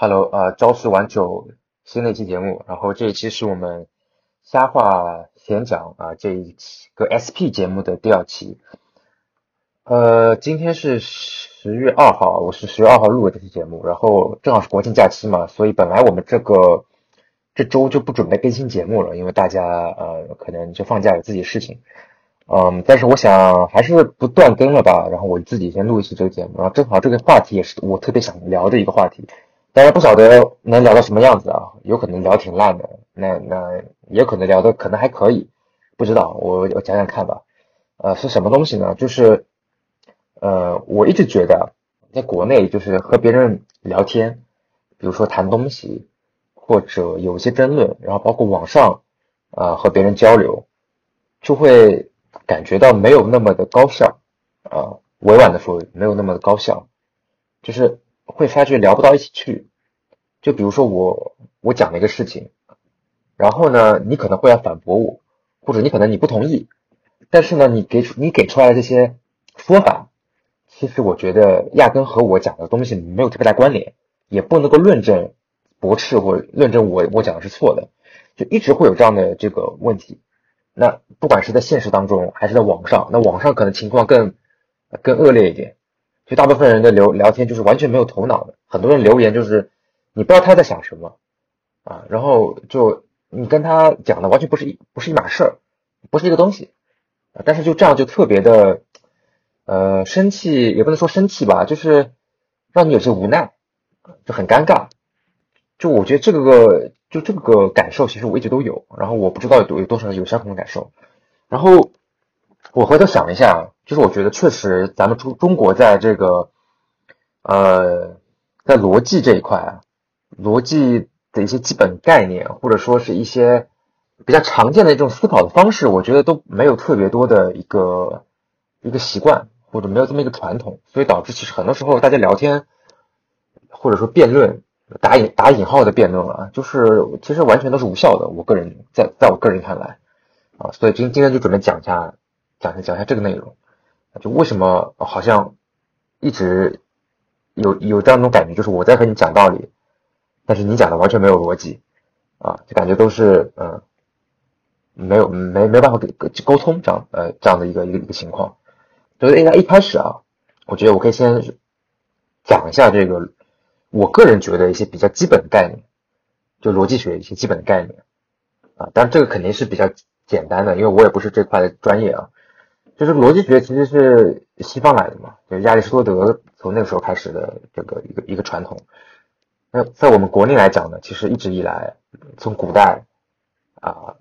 Hello，呃，朝十晚九新的一期节目，然后这一期是我们瞎话闲讲啊这一期个 SP 节目的第二期。呃，今天是十月二号，我是十月二号录的这期节目，然后正好是国庆假期嘛，所以本来我们这个这周就不准备更新节目了，因为大家呃可能就放假有自己的事情。嗯，但是我想还是不断更了吧，然后我自己先录一期这个节目，然后正好这个话题也是我特别想聊的一个话题，当然不晓得能聊到什么样子啊，有可能聊挺烂的，那那也可能聊的可能还可以，不知道，我我讲讲看吧。呃，是什么东西呢？就是呃，我一直觉得在国内就是和别人聊天，比如说谈东西，或者有一些争论，然后包括网上啊和别人交流，就会。感觉到没有那么的高效，啊，委婉的说没有那么的高效，就是会发觉聊不到一起去。就比如说我我讲了一个事情，然后呢，你可能会要反驳我，或者你可能你不同意，但是呢，你给出你给出来的这些说法，其实我觉得压根和我讲的东西没有特别大关联，也不能够论证驳斥或论证我我讲的是错的，就一直会有这样的这个问题。那不管是在现实当中还是在网上，那网上可能情况更更恶劣一点，就大部分人的聊聊天就是完全没有头脑的，很多人留言就是你不知道他在想什么啊，然后就你跟他讲的完全不是一不是一码事儿，不是一个东西，但是就这样就特别的呃生气，也不能说生气吧，就是让你有些无奈，就很尴尬，就我觉得这个。就这个感受，其实我一直都有，然后我不知道有多有多少人有相同的感受。然后我回头想一下，就是我觉得确实咱们中中国在这个呃在逻辑这一块啊，逻辑的一些基本概念，或者说是一些比较常见的一种思考的方式，我觉得都没有特别多的一个一个习惯，或者没有这么一个传统，所以导致其实很多时候大家聊天或者说辩论。打引打引号的辩论啊，就是其实完全都是无效的。我个人在在我个人看来，啊，所以今今天就准备讲一下，讲一下讲一下这个内容，就为什么好像一直有有这样一种感觉，就是我在和你讲道理，但是你讲的完全没有逻辑，啊，就感觉都是嗯，没有没没办法给沟通这样呃这样的一个一个一个情况。所以应该一开始啊，我觉得我可以先讲一下这个。我个人觉得一些比较基本的概念，就逻辑学一些基本的概念啊，当然这个肯定是比较简单的，因为我也不是这块的专业啊。就是逻辑学其实是西方来的嘛，就亚里士多德从那个时候开始的这个一个一个传统。那在我们国内来讲呢，其实一直以来从古代啊，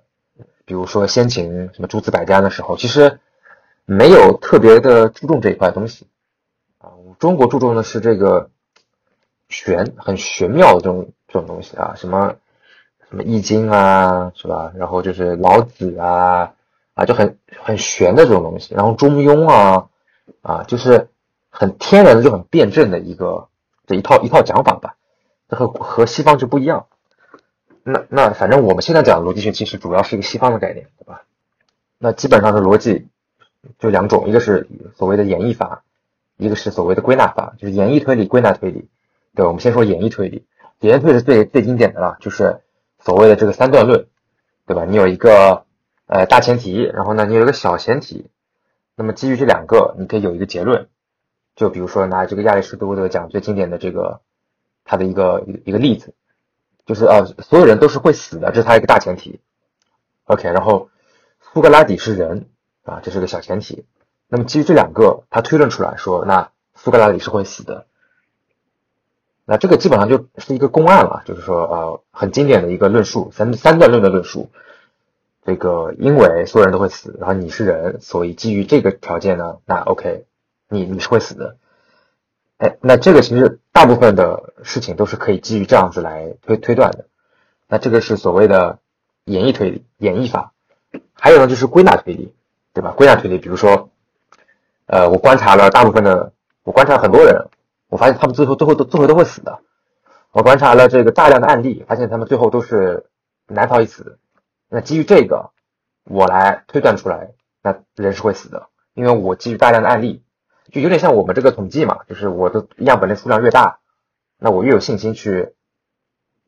比如说先秦什么诸子百家的时候，其实没有特别的注重这一块东西啊。中国注重的是这个。玄很玄妙的这种这种东西啊，什么什么易经啊，是吧？然后就是老子啊，啊就很很玄的这种东西。然后中庸啊，啊就是很天然的就很辩证的一个这一套一套讲法吧。这和和西方就不一样。那那反正我们现在讲的逻辑学，其实主要是一个西方的概念，对吧？那基本上是逻辑就两种，一个是所谓的演绎法，一个是所谓的归纳法，就是演绎推理、归纳推理。对，我们先说演绎推理。演绎推理是最最经典的了，就是所谓的这个三段论，对吧？你有一个呃大前提，然后呢，你有一个小前提，那么基于这两个，你可以有一个结论。就比如说拿这个亚里士多德讲最经典的这个他的一个一个例子，就是呃所有人都是会死的，这是他一个大前提。OK，然后苏格拉底是人啊，这是个小前提。那么基于这两个，他推论出来说，那苏格拉底是会死的。那这个基本上就是一个公案了，就是说，呃，很经典的一个论述，三三段论的论述。这个因为所有人都会死，然后你是人，所以基于这个条件呢，那 OK，你你是会死的。哎，那这个其实大部分的事情都是可以基于这样子来推推断的。那这个是所谓的演绎推理、演绎法。还有呢，就是归纳推理，对吧？归纳推理，比如说，呃，我观察了大部分的，我观察很多人。我发现他们最后最后都最后都会死的。我观察了这个大量的案例，发现他们最后都是难逃一死。那基于这个，我来推断出来，那人是会死的，因为我基于大量的案例，就有点像我们这个统计嘛，就是我的样本的数量越大，那我越有信心去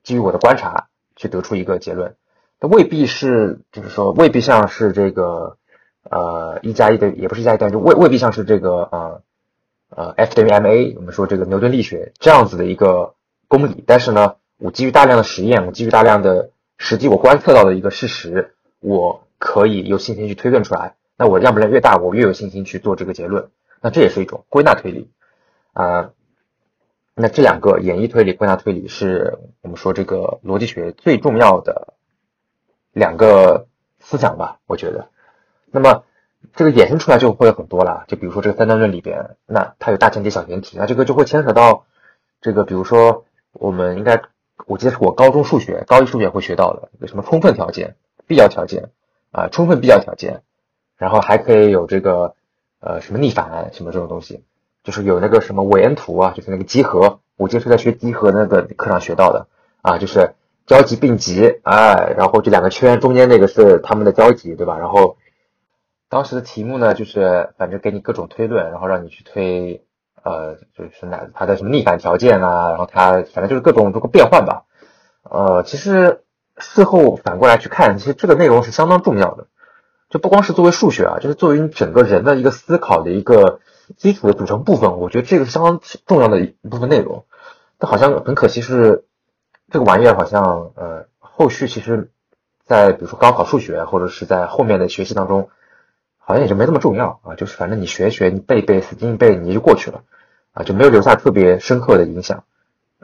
基于我的观察去得出一个结论，那未必是就是说未必像是这个呃一加一的也不是一加一等于未未必像是这个呃呃 F 等于 ma 我们说这个牛顿力学这样子的一个公理，但是呢，我基于大量的实验，我基于大量的实际我观测到的一个事实，我可以有信心去推论出来。那我样本量越大，我越有信心去做这个结论。那这也是一种归纳推理啊。那这两个演绎推理、归纳推理是我们说这个逻辑学最重要的两个思想吧？我觉得。那么这个衍生出来就会很多了。就比如说这个三段论里边，那它有大前提、小前提，那这个就会牵扯到这个，比如说我们应该我记得是我高中数学、高一数学会学到的，有什么充分条件、必要条件啊，充分必要条件。然后还可以有这个，呃，什么逆反什么这种东西，就是有那个什么韦恩图啊，就是那个集合，我记得是在学集合那个课上学到的啊，就是交集并集，哎，然后这两个圈中间那个是它们的交集，对吧？然后当时的题目呢，就是反正给你各种推论，然后让你去推，呃，就是哪它的什么逆反条件啊，然后它反正就是各种这个变换吧，呃，其实事后反过来去看，其实这个内容是相当重要的。就不光是作为数学啊，就是作为你整个人的一个思考的一个基础的组成部分，我觉得这个是相当重要的一部分内容。但好像很可惜是，这个玩意儿好像呃后续其实，在比如说高考数学或者是在后面的学习当中，好像也就没那么重要啊。就是反正你学一学，你背一背，死记硬背，你就过去了就没有留下特别深刻的影响。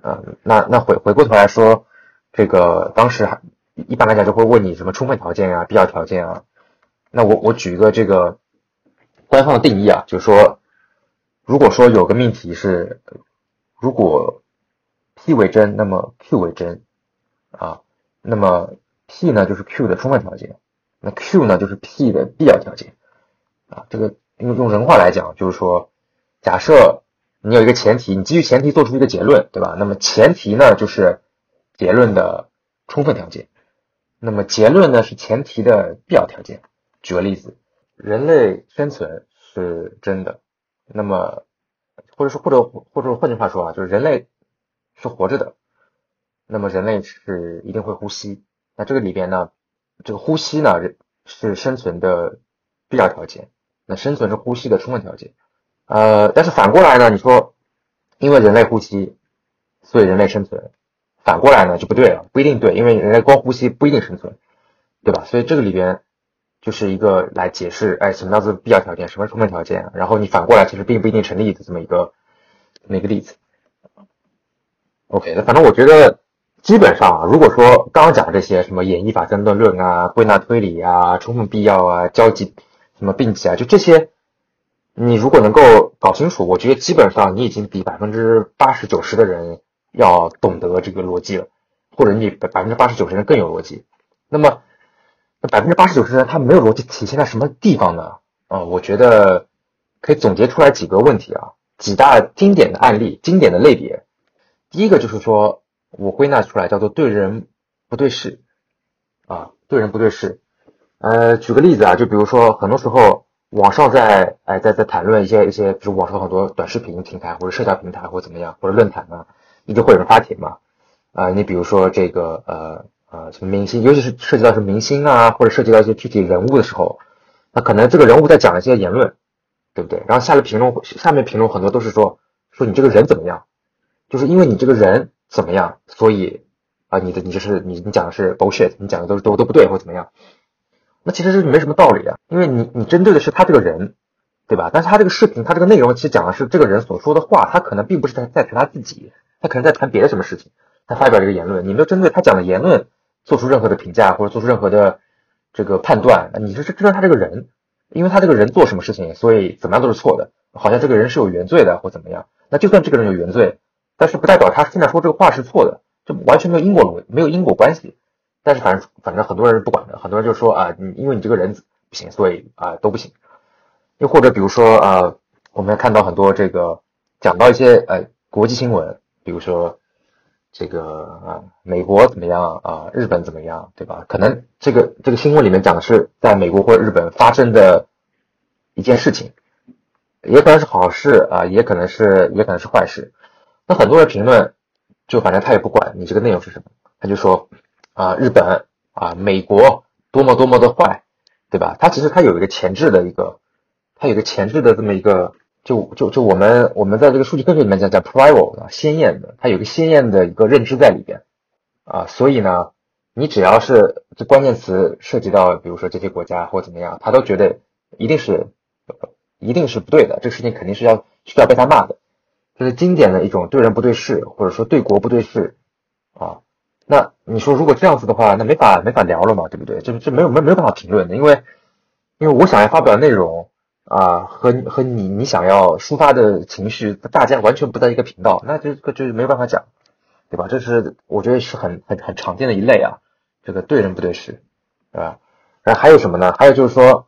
嗯，那那回回过头来说，这个当时还一般来讲就会问你什么充分条件啊、必要条件啊。那我我举一个这个官方的定义啊，就是说，如果说有个命题是，如果 P 为真，那么 Q 为真啊，那么 P 呢就是 Q 的充分条件，那 Q 呢就是 P 的必要条件啊。这个用用人话来讲，就是说，假设你有一个前提，你基于前提做出一个结论，对吧？那么前提呢就是结论的充分条件，那么结论呢是前提的必要条件。举个例子，人类生存是真的，那么或者说或者或者换句话说啊，就是人类是活着的，那么人类是一定会呼吸。那这个里边呢，这个呼吸呢是生存的必要条件，那生存是呼吸的充分条件。呃，但是反过来呢，你说因为人类呼吸，所以人类生存，反过来呢就不对了，不一定对，因为人类光呼吸不一定生存，对吧？所以这个里边。就是一个来解释，哎，什么叫做必要条件，什么充分条件，然后你反过来其实并不一定成立的这么一个这么一个例子。OK，那反正我觉得基本上啊，如果说刚刚讲这些什么演绎法三段论啊、归纳推理啊、充分必要啊、交集什么并集啊，就这些，你如果能够搞清楚，我觉得基本上你已经比百分之八十九十的人要懂得这个逻辑了，或者你比百分之八十九十人更有逻辑。那么。那百分之八十九十人他没有逻辑体现在什么地方呢？啊，我觉得可以总结出来几个问题啊，几大经典的案例、经典的类别。第一个就是说我归纳出来叫做对人不对事啊，对人不对事。呃，举个例子啊，就比如说很多时候网上在哎在在谈论一些一些，比如网上很多短视频平台或者社交平台或者怎么样或者论坛啊，一定会有人发帖嘛。啊，你比如说这个呃。啊，什么明星，尤其是涉及到什么明星啊，或者涉及到一些具体人物的时候，那可能这个人物在讲一些言论，对不对？然后下了评论，下面评论很多都是说说你这个人怎么样，就是因为你这个人怎么样，所以啊，你的你就是你你讲的是 bullshit，你讲的都是都都不对或怎么样。那其实是没什么道理啊，因为你你针对的是他这个人，对吧？但是他这个视频，他这个内容其实讲的是这个人所说的话，他可能并不是在在谈他自己，他可能在谈别的什么事情，他发表这个言论，你没有针对他讲的言论。做出任何的评价或者做出任何的这个判断，你是知道他这个人，因为他这个人做什么事情，所以怎么样都是错的，好像这个人是有原罪的或怎么样。那就算这个人有原罪，但是不代表他现在说这个话是错的，就完全没有因果论，没有因果关系。但是反正反正很多人不管的，很多人就说啊，你因为你这个人不行，所以啊都不行。又或者比如说啊，我们看到很多这个讲到一些呃国际新闻，比如说。这个啊，美国怎么样啊？日本怎么样，对吧？可能这个这个新闻里面讲的是在美国或者日本发生的一件事情，也可能是好事啊，也可能是也可能是坏事。那很多人评论，就反正他也不管你这个内容是什么，他就说啊，日本啊，美国多么多么的坏，对吧？他其实他有一个前置的一个，他有一个前置的这么一个，就就就我们我们在这个数据科学里面讲叫 prior 啊，鲜艳的，它有个鲜艳的一个认知在里边啊，所以呢，你只要是这关键词涉及到，比如说这些国家或怎么样，他都觉得一定是一定是不对的，这个事情肯定是要需要被他骂的。这是经典的一种对人不对事，或者说对国不对事。那你说如果这样子的话，那没法没法聊了嘛，对不对？这这没有没没有办法评论的，因为因为我想要发表的内容啊，和和你你想要抒发的情绪，大家完全不在一个频道，那这个就是没有办法讲，对吧？这是我觉得是很很很常见的一类啊，这个对人不对事，对吧？然后还有什么呢？还有就是说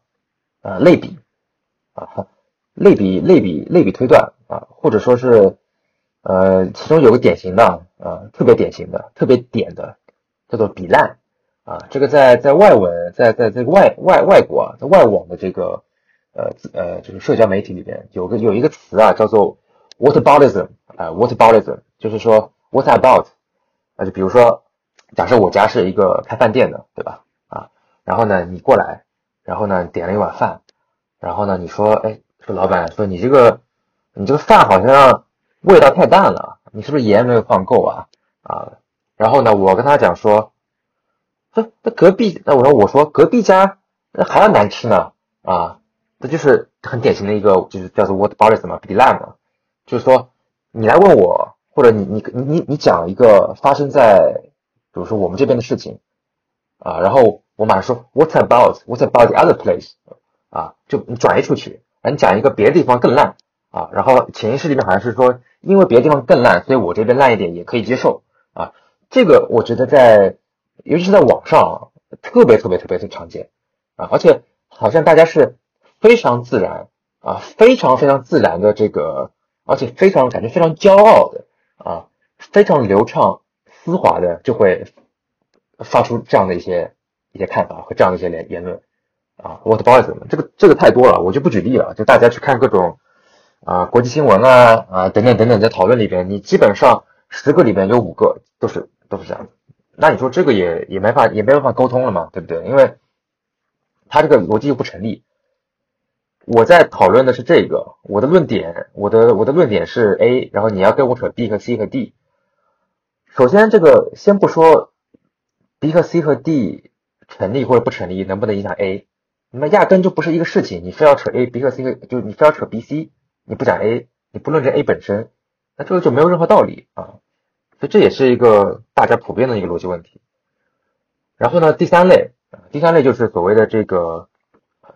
呃类比啊。类比、类比、类比推断啊，或者说是，呃，其中有个典型的啊，特别典型的、特别点的，叫做比烂啊。这个在在外文，在在这个外外外国啊，在外网的这个呃呃，就是社交媒体里边，有个有一个词啊，叫做 whataboutism 啊，whataboutism，就是说 what about 啊，就比如说，假设我家是一个开饭店的，对吧？啊，然后呢，你过来，然后呢，点了一碗饭，然后呢，你说，哎。说老板说你这个你这个饭好像味道太淡了，你是不是盐没有放够啊？啊，然后呢，我跟他讲说，这这隔壁那我说我说隔壁家那还要难吃呢啊，这就是很典型的一个就是叫做 what b o t h e r 嘛，比烂嘛，就是说你来问我或者你你你你你讲一个发生在比如说我们这边的事情啊，然后我马上说 what about what about the other place 啊，就你转移出去。你讲一个别的地方更烂啊，然后潜意识里面好像是说，因为别的地方更烂，所以我这边烂一点也可以接受啊。这个我觉得在，尤其是在网上，特别特别特别的常见啊，而且好像大家是非常自然啊，非常非常自然的这个，而且非常感觉非常骄傲的啊，非常流畅丝滑的就会发出这样的一些一些看法和这样的一些言言论。啊，what about 这个这个太多了，我就不举例了。就大家去看各种啊国际新闻啊啊等等等等，在讨论里边，你基本上十个里边有五个都是都是这样。那你说这个也也没法也没办法沟通了嘛，对不对？因为他这个逻辑又不成立。我在讨论的是这个，我的论点，我的我的论点是 A，然后你要跟我扯 B 和 C 和 D。首先这个先不说 B 和 C 和 D 成立或者不成立，能不能影响 A？那么压根就不是一个事情，你非要扯 A、B 和 C，就你非要扯 B、C，你不讲 A，你不论证 A 本身，那这个就没有任何道理啊。所以这也是一个大家普遍的一个逻辑问题。然后呢，第三类，第三类就是所谓的这个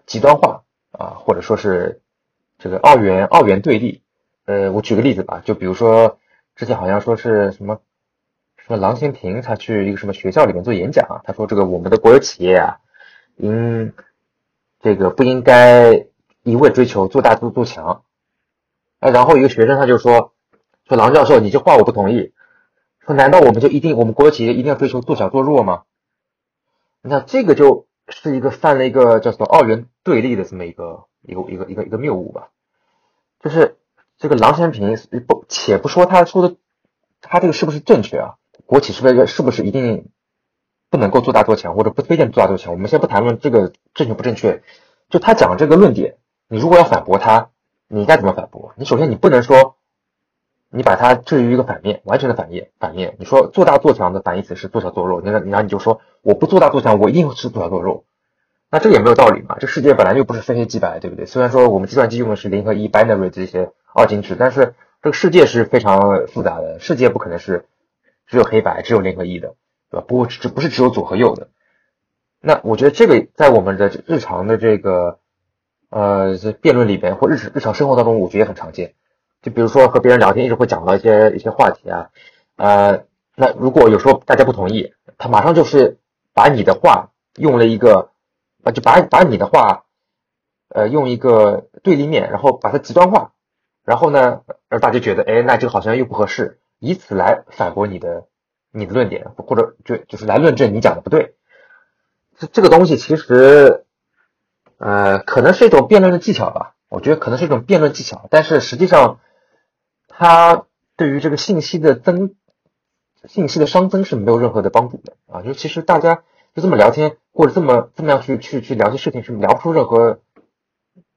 极端化啊，或者说是这个二元二元对立。呃，我举个例子吧，就比如说之前好像说是什么什么郎咸平他去一个什么学校里面做演讲，他说这个我们的国有企业啊，应这个不应该一味追求做大做做强，啊，然后一个学生他就说说郎教授，你这话我不同意，说难道我们就一定我们国有企业一定要追求做小做弱吗？那这个就是一个犯了一个叫做二元对立的这么一个一个一个一个一个谬误吧，就是这个郎咸平不且不说他说的他这个是不是正确啊，国企是不是是不是一定？不能够做大做强，或者不推荐做大做强。我们先不谈论这个正确不正确，就他讲这个论点，你如果要反驳他，你该怎么反驳？你首先你不能说，你把它置于一个反面，完全的反面。反面，你说做大做强的反义词是做小做弱，那然后你就说我不做大做强，我一定是做小做弱，那这也没有道理嘛。这世界本来就不是非黑即白，对不对？虽然说我们计算机用的是零和一 binary 这些二进制，但是这个世界是非常复杂的，世界不可能是只有黑白，只有零和一的。对吧？不过这不是只有左和右的。那我觉得这个在我们的日常的这个呃这辩论里边或日常日常生活当中，我觉得也很常见。就比如说和别人聊天，一直会讲到一些一些话题啊。呃，那如果有时候大家不同意，他马上就是把你的话用了一个啊，就把把你的话呃用一个对立面，然后把它极端化，然后呢让大家觉得哎，那这个好像又不合适，以此来反驳你的。你的论点，或者就就是来论证你讲的不对，这这个东西其实，呃，可能是一种辩论的技巧吧。我觉得可能是一种辩论技巧，但是实际上，它对于这个信息的增信息的熵增是没有任何的帮助的啊。就其实大家就这么聊天，或者这么这么样去去去聊些事情，是聊不出任何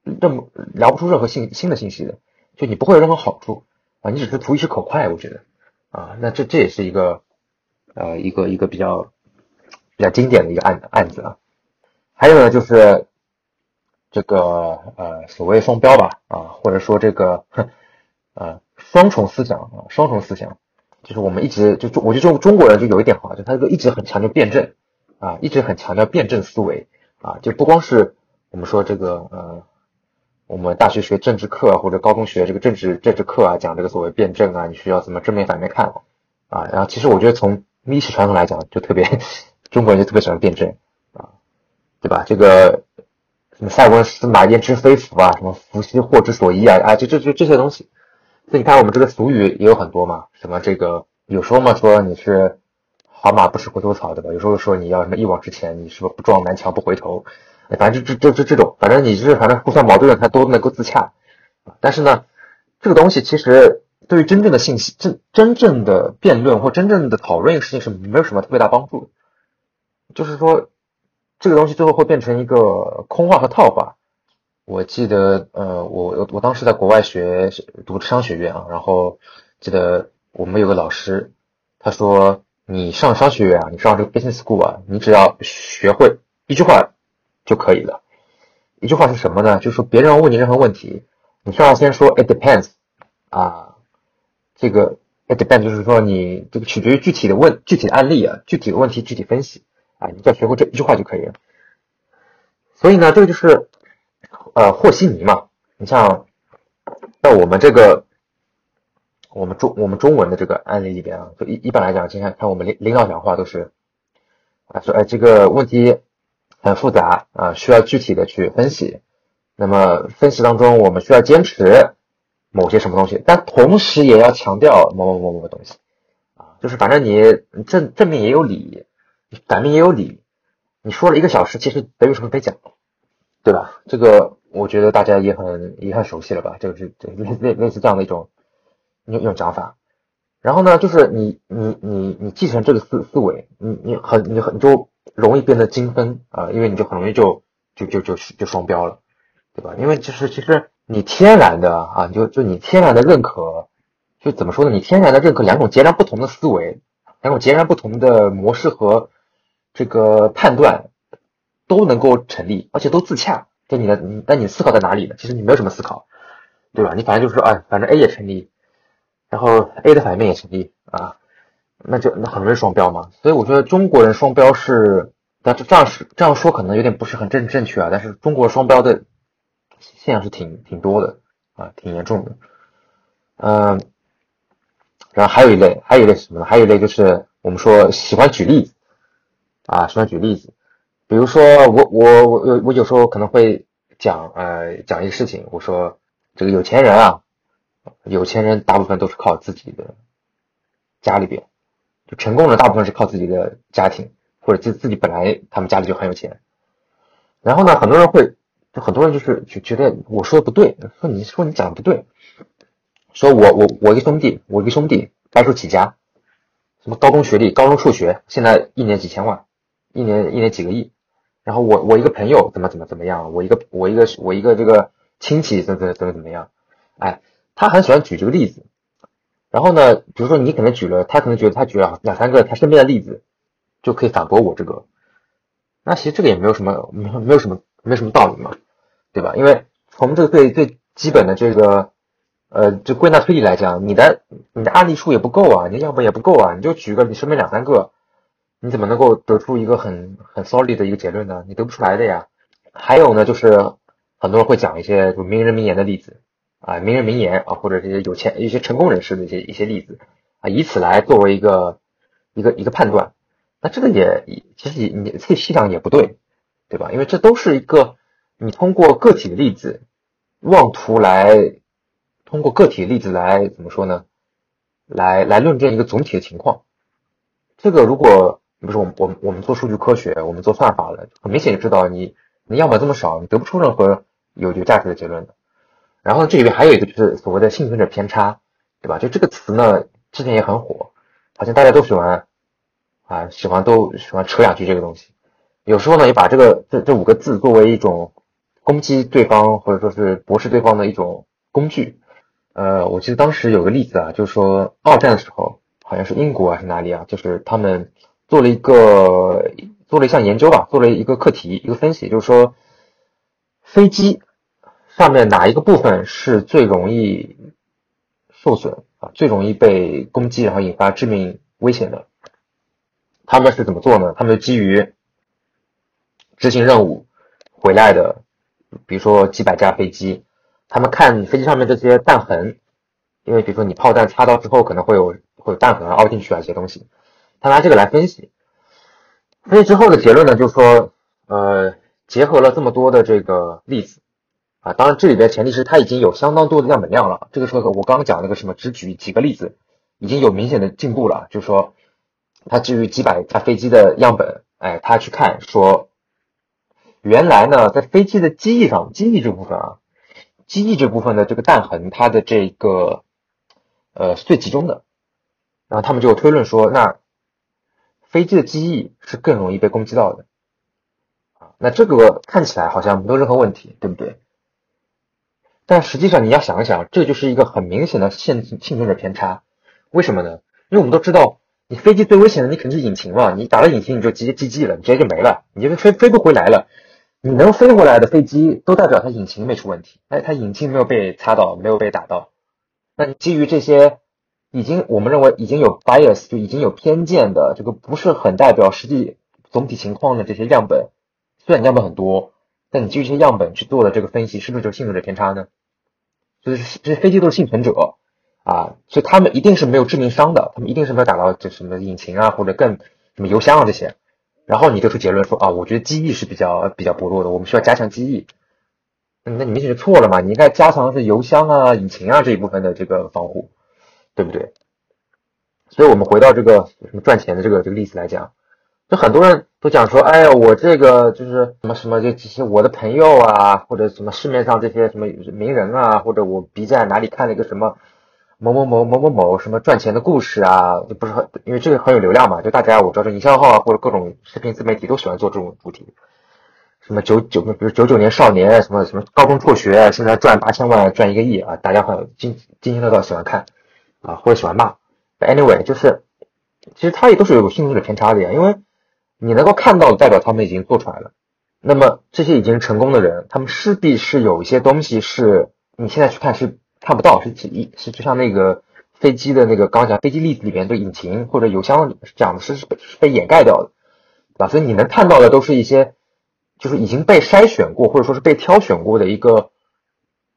任么聊不出任何信新的信息的，就你不会有任何好处啊，你只是图一时口快，我觉得啊，那这这也是一个呃一个一个比较比较经典的一个案案子啊。还有呢，就是这个呃所谓双标吧啊，或者说这个呃双重思想啊，双重思想，就是我们一直就中，我觉得中中国人就有一点好，就他这个一直很强调辩证啊，一直很强调辩证思维啊，就不光是我们说这个呃。我们大学学政治课或者高中学这个政治政治课啊，讲这个所谓辩证啊，你需要怎么正面反面看啊？然后其实我觉得从历史传统来讲，就特别 中国人就特别喜欢辩证啊，对吧？这个什么塞翁失马焉知非福啊，什么福兮祸之所依啊，啊，就就就这些东西。所以你看我们这个俗语也有很多嘛，什么这个有时候嘛说你是好马不吃回头草，对吧？有时候说你要什么一往直前，你是不是不撞南墙不回头？反正这这这这种，反正你是反正互相矛盾的，它都能够自洽。但是呢，这个东西其实对于真正的信息、真真正的辩论或真正的讨论一个事情是没有什么特别大帮助的。就是说，这个东西最后会变成一个空话和套话。我记得，呃，我我当时在国外学读商学院啊，然后记得我们有个老师，他说：“你上商学院啊，你上这个 business school 啊，你只要学会一句话。”就可以了。一句话是什么呢？就是说别人问你任何问题，你需要先说 "It depends" 啊，这个 "It depends" 就是说你这个取决于具体的问、具体的案例啊、具体的问题具体分析你只要学会这一句话就可以了。所以呢，这个就是呃和稀泥嘛。你像在我们这个我们中我们中文的这个案例里边啊，就一一般来讲，经常看我们领领导讲话都是啊说哎这个问题。很复杂啊，需要具体的去分析。那么分析当中，我们需要坚持某些什么东西，但同时也要强调某某某某的东西啊。就是反正你正正面也有理，反面也有理。你说了一个小时，其实得有什么可以讲，对吧？这个我觉得大家也很也很熟悉了吧？这个是类类类似这样的一种一种讲法。然后呢，就是你你你你继承这个思思维，你你很你很就。容易变得精分啊，因为你就很容易就就就就就双标了，对吧？因为就是其实你天然的啊，就就你天然的认可，就怎么说呢？你天然的认可两种截然不同的思维，两种截然不同的模式和这个判断都能够成立，而且都自洽。就你的，那你思考在哪里呢？其实你没有什么思考，对吧？你反正就是说，哎，反正 A 也成立，然后 A 的反面也成立啊。那就那很容易双标嘛，所以我觉得中国人双标是，但是这样是这样说可能有点不是很正正确啊，但是中国双标的现象是挺挺多的啊，挺严重的。嗯，然后还有一类，还有一类是什么呢？还有一类就是我们说喜欢举例啊，喜欢举例子，比如说我我我我有时候可能会讲呃讲一个事情，我说这个有钱人啊，有钱人大部分都是靠自己的家里边。就成功的大部分是靠自己的家庭，或者自自己本来他们家里就很有钱。然后呢，很多人会，就很多人就是就觉得我说的不对，说你说你讲的不对，说我我我一个兄弟，我一个兄弟白手起家，什么高中学历，高中数学，现在一年几千万，一年一年几个亿。然后我我一个朋友怎么怎么怎么样，我一个我一个我一个这个亲戚怎怎怎么怎么样，哎，他很喜欢举这个例子。然后呢，比如说你可能举了，他可能觉得他举了两三个他身边的例子，就可以反驳我这个。那其实这个也没有什么，没没有什么，没什么道理嘛，对吧？因为从这个最最基本的这个，呃，就归纳推理来讲，你的你的案例数也不够啊，你的样本也不够啊，你就举个你身边两三个，你怎么能够得出一个很很 solid 的一个结论呢？你得不出来的呀。还有呢，就是很多人会讲一些就名人名言的例子。啊，名人名言啊，或者这些有钱一些成功人士的一些一些例子啊，以此来作为一个一个一个判断，那这个也其实也你自己细想也不对，对吧？因为这都是一个你通过个体的例子妄图来通过个体例子来怎么说呢？来来论证一个总体的情况。这个如果比如说我们我们我们做数据科学，我们做算法的，很明显就知道你你样本这么少，你得不出任何有有价值的结论的。然后这里边还有一个就是所谓的幸存者偏差，对吧？就这个词呢，之前也很火，好像大家都喜欢啊，喜欢都喜欢扯两句这个东西。有时候呢，也把这个这这五个字作为一种攻击对方或者说是驳斥对方的一种工具。呃，我记得当时有个例子啊，就是说二战的时候，好像是英国还是哪里啊，就是他们做了一个做了一项研究吧，做了一个课题一个分析，就是说飞机上面哪一个部分是最容易受损啊，最容易被攻击，然后引发致命危险的？他们是怎么做呢？他们基于执行任务回来的，比如说几百架飞机，他们看飞机上面这些弹痕，因为比如说你炮弹擦到之后可能会有会有弹痕凹进去啊一些东西，他拿这个来分析，分析之后的结论呢，就是说，呃，结合了这么多的这个例子，啊，当然这里边前提是它已经有相当多的样本量了，这个时候我刚刚讲那个什么只举几个例子，已经有明显的进步了，就是说，他基于几百架飞机的样本，哎，他去看说。原来呢，在飞机的机翼上，机翼这部分啊，机翼这部分的这个弹痕，它的这个呃最集中的。然后他们就推论说，那飞机的机翼是更容易被攻击到的啊。那这个看起来好像没有任何问题，对不对？但实际上你要想一想，这就是一个很明显的幸幸存者偏差。为什么呢？因为我们都知道，你飞机最危险的，你肯定是引擎嘛。你打了引擎，你就直接 GG 了，你直接就没了，你就飞飞不回来了。你能飞回来的飞机，都代表它引擎没出问题。哎，它引擎没有被擦到，没有被打到。那你基于这些已经我们认为已经有 bias 就已经有偏见的这个不是很代表实际总体情况的这些样本，虽然样本很多，但你基于这些样本去做的这个分析，是不是就是幸存者偏差呢？就是这些飞机都是幸存者啊，所以他们一定是没有致命伤的，他们一定是没有打到这什么引擎啊，或者更什么油箱啊这些。然后你得出结论说啊，我觉得机翼是比较比较薄弱的，我们需要加强机翼。那你明显就错了嘛？你应该加强是油箱啊、引擎啊这一部分的这个防护，对不对？所以我们回到这个什么赚钱的这个这个例子来讲，就很多人都讲说，哎呀，我这个就是什么什么，就这些我的朋友啊，或者什么市面上这些什么名人啊，或者我 B 站哪里看了一个什么。某某某某某某什么赚钱的故事啊，就不是很，因为这个很有流量嘛，就大家我知道这营销号啊或者各种视频自媒体都喜欢做这种主题，什么九九，比如九九年少年，什么什么高中辍学，现在赚八千万赚一个亿啊，大家很津津津乐道，喜欢看啊或者喜欢骂。Anyway，就是其实他也都是有幸存者偏差的呀，因为你能够看到代表他们已经做出来了，那么这些已经成功的人，他们势必是有一些东西是你现在去看是。看不到是一是就像那个飞机的那个刚讲飞机例子里面的引擎或者油箱讲的是是被掩盖掉的，对吧？所以你能看到的都是一些就是已经被筛选过或者说是被挑选过的一个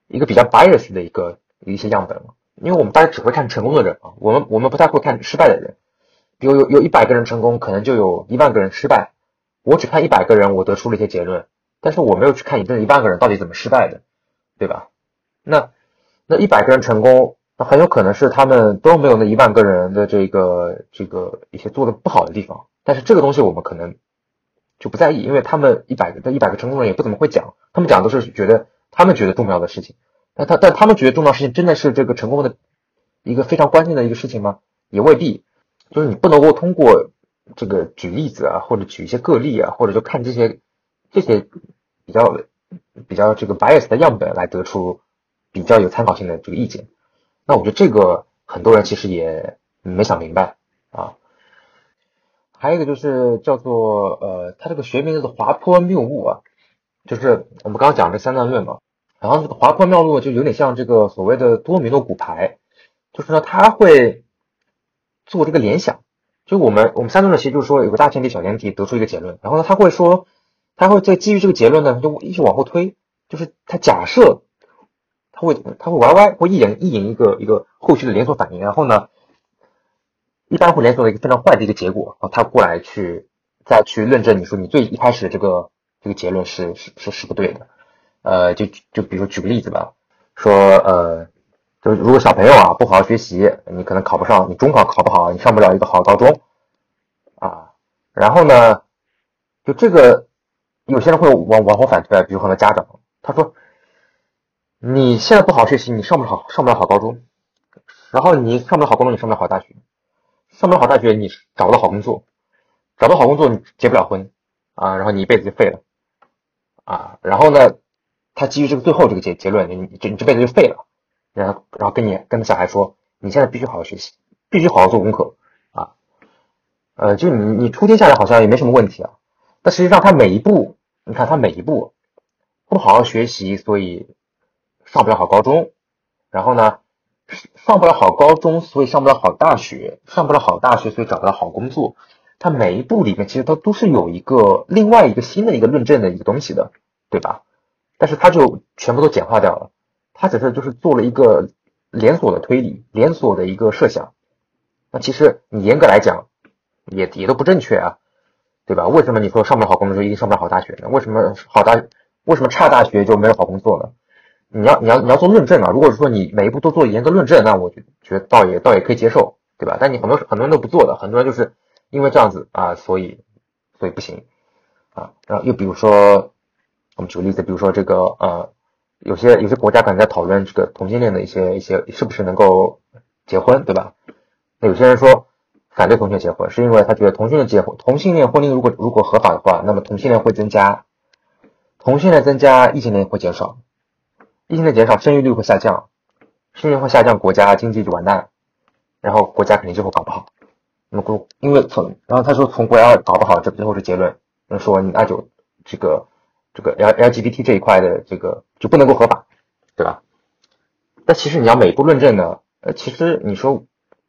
一个比较 bias 的一个一些样本了。因为我们大家只会看成功的人啊，我们我们不太会看失败的人。比如有有一百个人成功，可能就有一万个人失败。我只看一百个人，我得出了一些结论，但是我没有去看你这一万个人到底怎么失败的，对吧？那。那一百个人成功，那很有可能是他们都没有那一万个人的这个这个一些做的不好的地方。但是这个东西我们可能就不在意，因为他们一百个这一百个成功人也不怎么会讲，他们讲都是觉得他们觉得重要的事情。那他但他们觉得重要事情真的是这个成功的一个非常关键的一个事情吗？也未必。就是你不能够通过这个举例子啊，或者举一些个例啊，或者就看这些这些比较比较这个 bias 的样本来得出。比较有参考性的这个意见，那我觉得这个很多人其实也没想明白啊。还有一个就是叫做呃，它这个学名叫做滑坡谬误啊，就是我们刚刚讲这三段论嘛，然后这个滑坡谬误就有点像这个所谓的多米诺骨牌，就是呢，他会做这个联想，就我们我们三段论其实就是说有个大前提小前提得出一个结论，然后呢，他会说他会再基于这个结论呢就一直往后推，就是他假设。他会他会歪歪，会一引一引一个一个后续的连锁反应，然后呢，一般会连锁到一个非常坏的一个结果，然后他过来去再去论证你说你最一开始的这个这个结论是是是是不对的，呃，就就比如说举个例子吧，说呃，就如果小朋友啊不好好学习，你可能考不上，你中考考不好，你上不了一个好高中啊，然后呢，就这个有些人会往往后反推，比如很多家长，他说。你现在不好好学习，你上不好上不了好高中，然后你上不了好高中，你上不了好大学。上不了好大学，你找不到好工作，找不到好工作你结不了婚啊，然后你一辈子就废了啊。然后呢，他基于这个最后这个结结论，你这你这辈子就废了。然后然后跟你跟小孩说，你现在必须好好学习，必须好好做功课啊。呃，就你你初天下来好像也没什么问题啊，但实际上他每一步，你看他每一步不好好学习，所以上不了好高中，然后呢？上不了好高中，所以上不了好大学；上不了好大学，所以找不到好工作。他每一步里面其实他都是有一个另外一个新的一个论证的一个东西的，对吧？但是它就全部都简化掉了，它只是就是做了一个连锁的推理，连锁的一个设想。那其实你严格来讲也也都不正确啊，对吧？为什么你说上不了好工作就一定上不了好大学呢？为什么好大为什么差大学就没有好工作呢？你要你要你要做论证啊！如果说你每一步都做严格论证，那我就觉得倒也倒也可以接受，对吧？但你很多很多人都不做的，很多人就是因为这样子啊，所以所以不行啊。然后又比如说，我们举个例子，比如说这个呃，有些有些国家可能在讨论这个同性恋的一些一些是不是能够结婚，对吧？那有些人说反对同性结婚，是因为他觉得同性恋结婚同性恋婚姻如果如果合法的话，那么同性恋会增加，同性恋增加，异性恋会减少。异性恋减少，生育率会下降，生育率会下降，国家经济就完蛋，然后国家肯定就会搞不好。那么国因为从然后他说从国家搞不好，这最后是结论，那说那就这个这个 L LGBT 这一块的这个就不能够合法，对吧？但其实你要每一步论证呢，呃，其实你说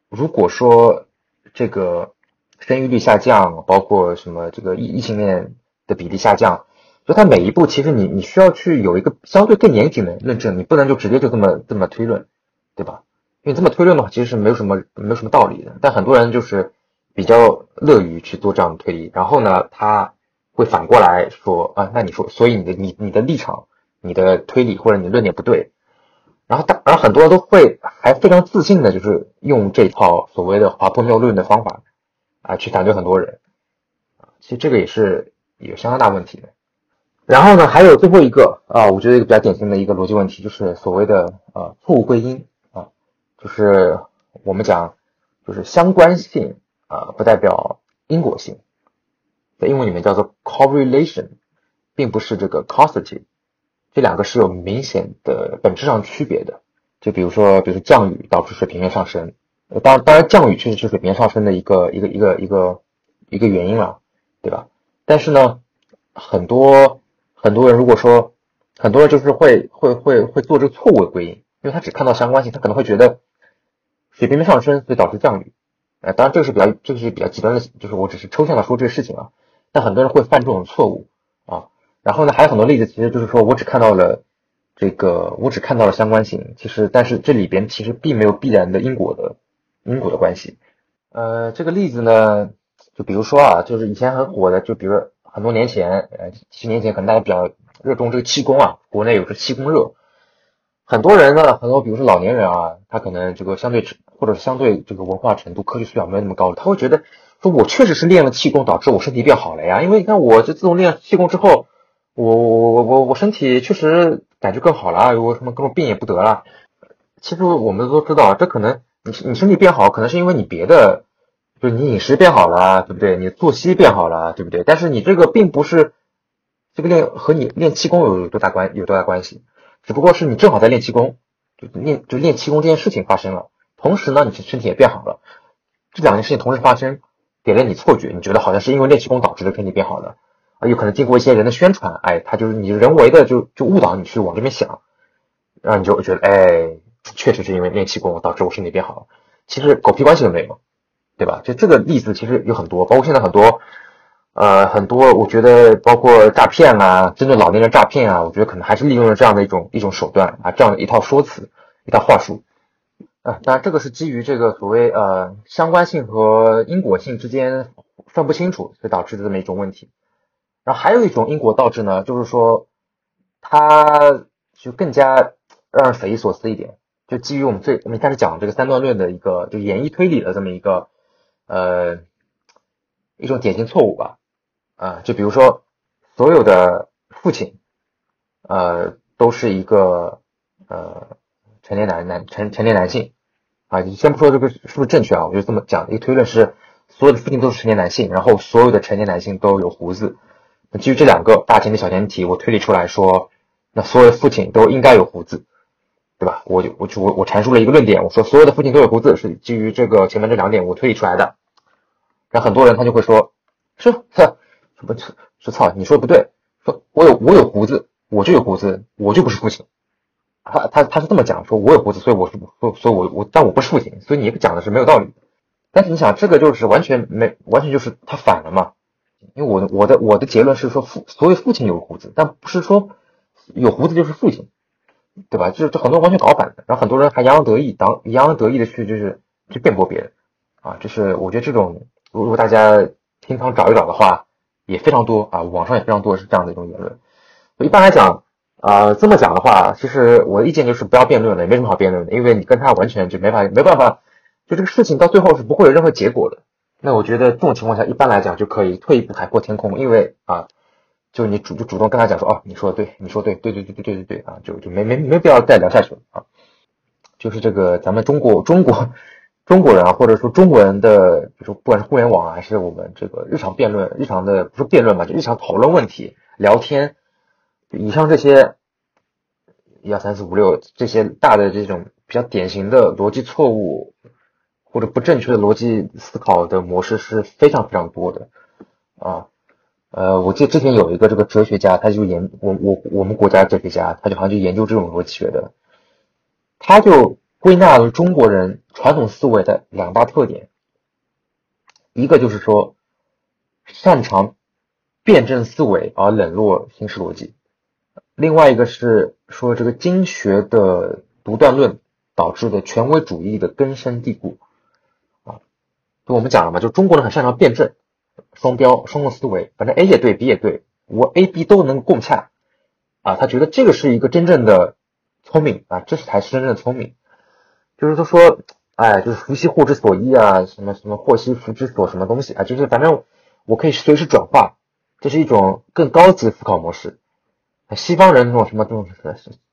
如果说这个生育率下降，包括什么这个异异性恋的比例下降。就它每一步，其实你你需要去有一个相对更严谨的论证，你不能就直接就这么这么推论，对吧？因为这么推论的话，其实是没有什么没有什么道理的。但很多人就是比较乐于去做这样的推理，然后呢，他会反过来说啊，那你说，所以你的你你的立场、你的推理或者你的论点不对，然后大然后很多人都会还非常自信的，就是用这套所谓的滑坡谬论的方法啊去反对很多人啊，其实这个也是有相当大问题的。然后呢，还有最后一个啊，我觉得一个比较典型的一个逻辑问题，就是所谓的呃错误归因啊，就是我们讲就是相关性啊，不代表因果性，在英文里面叫做 correlation，并不是这个 causality，这两个是有明显的本质上区别的。就比如说，比如说降雨导致水平面上升，当当然降雨确实是水平面上升的一个一个一个一个一个原因了，对吧？但是呢，很多。很多人如果说，很多人就是会会会会做这个错误的归因，因为他只看到相关性，他可能会觉得水平面上升所以导致降雨，呃，当然这个是比较这个是比较极端的，就是我只是抽象的说这个事情啊。但很多人会犯这种错误啊。然后呢，还有很多例子，其实就是说我只看到了这个，我只看到了相关性，其实但是这里边其实并没有必然的因果的因果的关系。呃，这个例子呢，就比如说啊，就是以前很火的，就比如。很多年前，呃，几十年前，可能大家比较热衷这个气功啊，国内有这气功热，很多人呢，很多比如说老年人啊，他可能这个相对或者相对这个文化程度、科学素养没有那么高，他会觉得说，我确实是练了气功，导致我身体变好了呀，因为你看，我这自从练气功之后，我我我我我身体确实感觉更好了，有什么各种病也不得了。其实我们都知道，这可能你你身体变好，可能是因为你别的。就是你饮食变好了，对不对？你作息变好了，对不对？但是你这个并不是这个练和你练气功有多大关有多大关系，只不过是你正好在练气功，就练就练气功这件事情发生了，同时呢，你身体也变好了，这两件事情同时发生，给了你错觉，你觉得好像是因为练气功导致的身体变好了，啊，有可能经过一些人的宣传，哎，他就是你人为的就就误导你去往这边想，让你就觉得哎，确实是因为练气功导致我身体变好了，其实狗屁关系都没有。对吧？就这个例子其实有很多，包括现在很多，呃，很多，我觉得包括诈骗啊，针对老年人诈骗啊，我觉得可能还是利用了这样的一种一种手段啊，这样一套说辞，一套话术啊。当然，这个是基于这个所谓呃相关性和因果性之间分不清楚，所以导致的这么一种问题。然后还有一种因果倒置呢，就是说它就更加让人匪夷所思一点，就基于我们最我们一开始讲这个三段论的一个就演绎推理的这么一个。呃，一种典型错误吧，啊，就比如说，所有的父亲，呃，都是一个呃成年男男成成年男性，啊，你先不说这个是不是正确啊，我就这么讲，一个推论是所有的父亲都是成年男性，然后所有的成年男性都有胡子。那基于这两个大前提小前提，我推理出来说，那所有的父亲都应该有胡子，对吧？我就我就我我阐述了一个论点，我说所有的父亲都有胡子是基于这个前面这两点我推理出来的。然后很多人他就会说，是是什么是操，你说的不对，说我有我有胡子，我就有胡子，我就不是父亲。他他他是这么讲，说我有胡子，所以我是所所以我我但我不是父亲，所以你讲的是没有道理。但是你想，这个就是完全没完全就是他反了嘛。因为我我的我的结论是说父所以父亲有胡子，但不是说有胡子就是父亲，对吧？就是这很多完全搞反的，然后很多人还洋洋得意，当洋洋得意的去就是去辩驳别人啊，就是我觉得这种如果大家平常找一找的话，也非常多啊，网上也非常多是这样的一种言论。一般来讲啊，这么讲的话，其实我的意见就是不要辩论了，也没什么好辩论的，因为你跟他完全就没法没办法，就这个事情到最后是不会有任何结果的。那我觉得这种情况下，一般来讲就可以退一步海阔天空，因为啊，就你主就主动跟他讲说，哦，你说的对，你说对，对对对对对对对啊，就就没没没必要再聊下去了啊。就是这个咱们中国中国中国人啊，或者说中国人的，比如说不管是互联网啊，还是我们这个日常辩论、日常的不是辩论吧，就日常讨论问题、聊天，以上这些一二三四五六这些大的这种比较典型的逻辑错误。或者不正确的逻辑思考的模式是非常非常多的啊，呃，我记得之前有一个这个哲学家，他就研我我我们国家哲学家，他就好像就研究这种逻辑学的，他就归纳了中国人传统思维的两大特点，一个就是说擅长辩证思维而冷落形式逻辑，另外一个是说这个经学的独断论导致的权威主义的根深蒂固啊。就我们讲了嘛，就中国人很擅长辩证、双标、双重思维，反正 A 也对，B 也对，我 A、B 都能共洽，啊，他觉得这个是一个真正的聪明啊，这是才是真正的聪明。就是他说，哎，就是福兮祸之所依啊，什么什么祸兮福之所什么东西啊，就是反正我可以随时转化，这是一种更高级的思考模式。西方人那种什么这种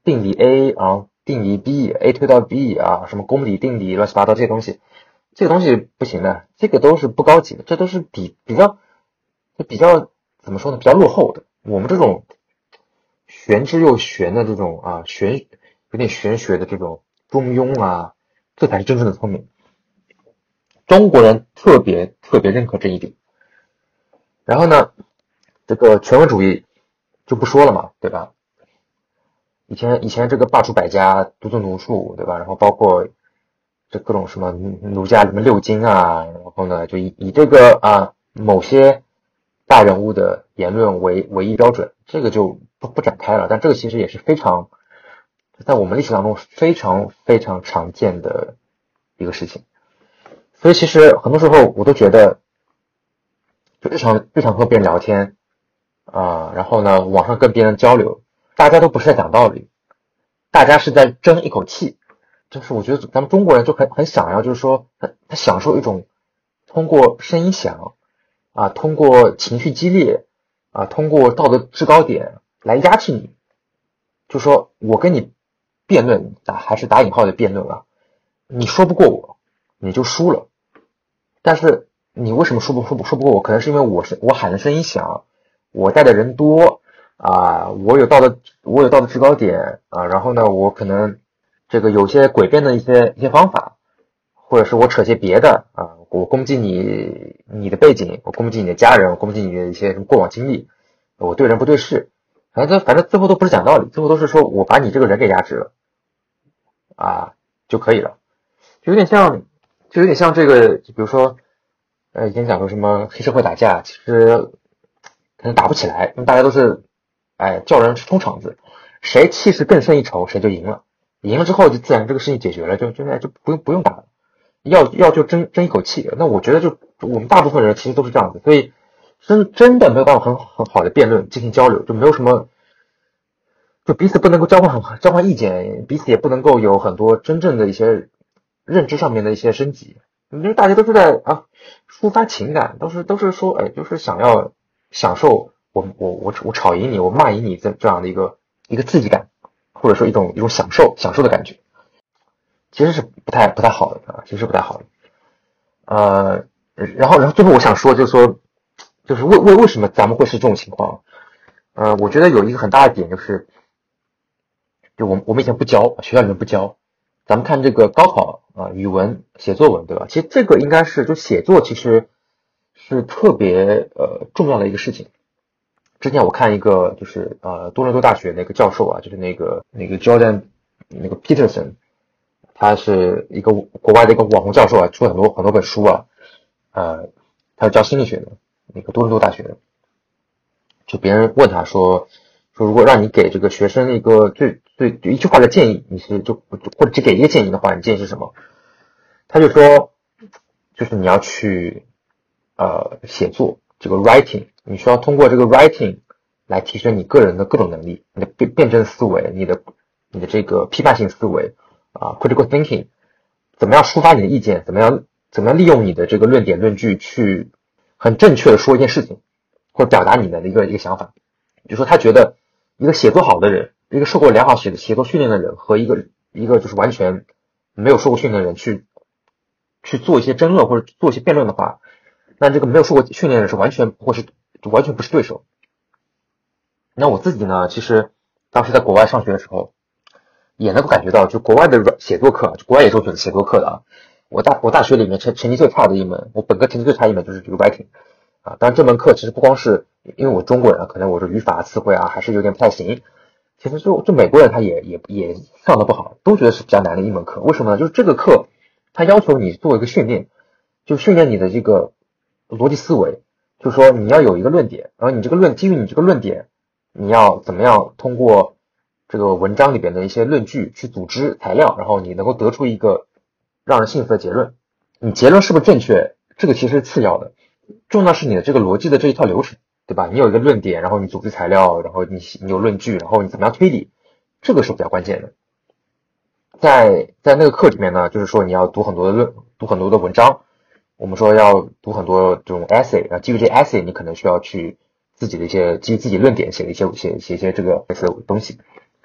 定理 A 啊，定理 B，A 推到 B 啊，什么公理、定理乱七八糟这些东西。这个东西不行的，这个都是不高级的，这都是比比较，就比较怎么说呢？比较落后的。我们这种玄之又玄的这种啊，玄有点玄学的这种中庸啊，这才是真正的聪明。中国人特别特别认可这一点。然后呢，这个权威主义就不说了嘛，对吧？以前以前这个罢黜百家，独尊儒术，对吧？然后包括。这各种什么儒家什么六经啊，然后呢，就以以这个啊某些大人物的言论为唯一标准，这个就不不展开了。但这个其实也是非常在我们历史当中非常非常常见的一个事情。所以其实很多时候我都觉得，就日常日常和别人聊天啊，然后呢网上跟别人交流，大家都不是在讲道理，大家是在争一口气。就是我觉得咱们中国人就很很想要，就是说他他享受一种通过声音响啊，通过情绪激烈啊，通过道德制高点来压制你。就说我跟你辩论打还是打引号的辩论啊，你说不过我，你就输了。但是你为什么说不说不说不过我？可能是因为我是我喊的声音响，我带的人多啊，我有道德我有道德制高点啊，然后呢，我可能。这个有些诡辩的一些一些方法，或者是我扯些别的啊，我攻击你你的背景，我攻击你的家人，我攻击你的一些什么过往经历，我对人不对事，反正反正最后都不是讲道理，最后都是说我把你这个人给压制了啊就可以了，就有点像就有点像这个，比如说呃以前讲说什么黑社会打架，其实打不起来，那大家都是哎叫人冲场子，谁气势更胜一筹，谁就赢了。赢了之后就自然这个事情解决了，就就那就不用不用打了，要要就争争一口气。那我觉得就我们大部分人其实都是这样子，所以真真的没有办法很很好的辩论进行交流，就没有什么，就彼此不能够交换很交换意见，彼此也不能够有很多真正的一些认知上面的一些升级，因为大家都是在啊抒发情感，都是都是说哎就是想要享受我我我我吵赢你，我骂赢你这这样的一个一个刺激感。或者说一种一种享受享受的感觉，其实是不太不太好的啊，其实不太好的。呃，然后然后最后我想说，就是说，就是为为为什么咱们会是这种情况？呃，我觉得有一个很大的点就是，就我我们以前不教，学校里面不教，咱们看这个高考啊，语文写作文，对吧？其实这个应该是就写作，其实是特别呃重要的一个事情。之前我看一个就是呃多伦多大学那个教授啊，就是那个那个 Jordan 那个 Peterson，他是一个国外的一个网红教授啊，出了很多很多本书啊，呃，他是教心理学的，那个多伦多大学的。就别人问他说说如果让你给这个学生一个最最一句话的建议，你是就或者只给一个建议的话，你建议是什么？他就说就是你要去呃写作这个 writing。你需要通过这个 writing 来提升你个人的各种能力，你的辩辩证思维，你的你的这个批判性思维啊，critical thinking，怎么样抒发你的意见，怎么样怎么样利用你的这个论点论据去很正确的说一件事情，或者表达你的一个一个想法。比如说，他觉得一个写作好的人，一个受过良好写写作训练的人，和一个一个就是完全没有受过训练的人去去做一些争论或者做一些辩论的话，那这个没有受过训练的人是完全不会是。就完全不是对手。那我自己呢？其实当时在国外上学的时候，也能够感觉到，就国外的软写作课，就国外也是有写作课的啊。我大我大学里面成成绩最差的一门，我本科成绩最差一门就是这个 writing 啊。当然这门课其实不光是因为我中国人啊，可能我的语法词汇啊还是有点不太行。其实就就美国人他也也也上的不好，都觉得是比较难的一门课。为什么呢？就是这个课它要求你做一个训练，就训练你的这个逻辑思维。就是说你要有一个论点，然后你这个论基于你这个论点，你要怎么样通过这个文章里边的一些论据去组织材料，然后你能够得出一个让人信服的结论。你结论是不是正确？这个其实是次要的，重要是你的这个逻辑的这一套流程，对吧？你有一个论点，然后你组织材料，然后你你有论据，然后你怎么样推理，这个是比较关键的。在在那个课里面呢，就是说你要读很多的论，读很多的文章。我们说要读很多这种 essay 啊，基于这 essay，你可能需要去自己的一些基于自己论点写的一些写写一些这个类似的东西。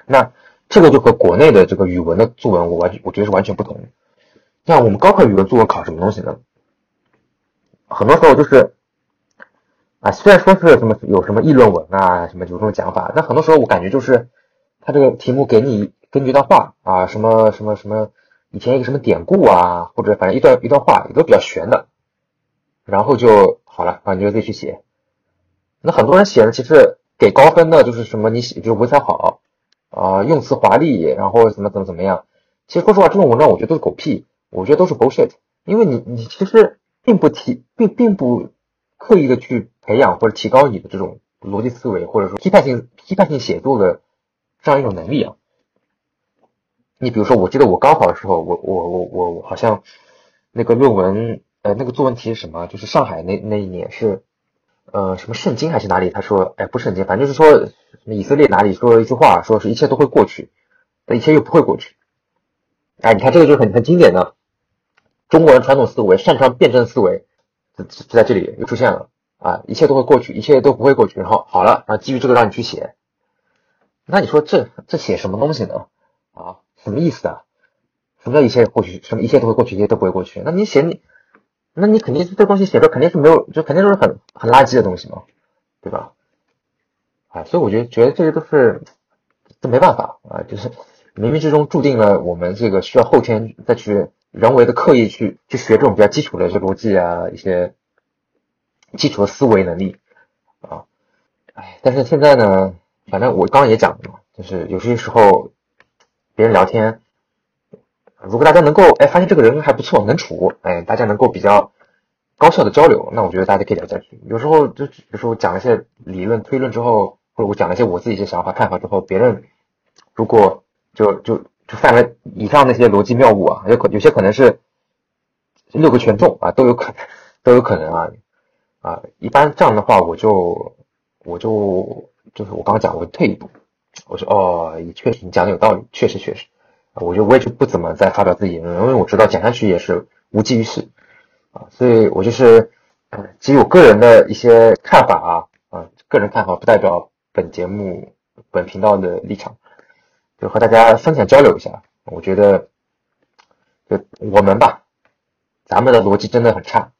那这个就和国内的这个语文的作文，我完我觉得是完全不同那。我们高考语文作文考什么东西呢？很多时候就是啊，虽然说是什么有什么议论文啊，什么有这种讲法，但很多时候我感觉就是他这个题目给你根据一段话啊，什么什么什么。以前一个什么典故啊，或者反正一段一段话，也都比较玄的，然后就好了啊，你就自己去写。那很多人写的其实给高分的，就是什么你写就是文采好啊，用词华丽，然后怎么怎么怎么样。其实说实话，这种文章我觉得都是狗屁，我觉得都是 bullshit。因为你你其实并不提并并不刻意的去培养或者提高你的这种逻辑思维，或者说批判性批判性写作的这样一种能力啊。你比如说，我记得我高考的时候，我我我我好像那个论文，呃，那个作文题是什么？就是上海那那一年是，呃，什么圣经还是哪里？他说，哎，不是圣经，反正就是说以色列哪里说了一句话，说是一切都会过去，但一切又不会过去。哎，你看这个就很很经典的中国人传统思维，擅长辩证思维，就就在这里又出现了啊，一切都会过去，一切都不会过去。然后好了，然后基于这个让你去写，那你说这这写什么东西呢？啊？什么意思啊？什么叫一切过去？什么一切都会过去，一切都不会过去？那你写你，那你肯定是这东西写的肯定是没有，就肯定都是很很垃圾的东西嘛，对吧？啊，所以我觉得觉得这些都是这没办法啊，就是冥冥之中注定了我们这个需要后天再去人为的刻意去去学这种比较基础的这逻辑啊，一些基础的思维能力啊。哎，但是现在呢，反正我刚刚也讲了嘛，就是有些时候。别人聊天，如果大家能够哎发现这个人还不错，能处，哎，大家能够比较高效的交流，那我觉得大家可以聊下去。有时候就比如说我讲一些理论推论之后，或者我讲了一些我自己一些想法看法之后，别人如果就就就犯了以上那些逻辑谬误啊，有可有些可能是六个全中啊，都有可能 都有可能啊啊，一般这样的话，我就我就就是我刚刚讲，我退一步。我说哦，也确实你讲的有道理，确实确实，我就我也就不怎么再发表自己言论，因为我知道讲下去也是无济于事啊，所以我就是基于我个人的一些看法啊啊，个人看法不代表本节目本频道的立场，就和大家分享交流一下。我觉得就我们吧，咱们的逻辑真的很差。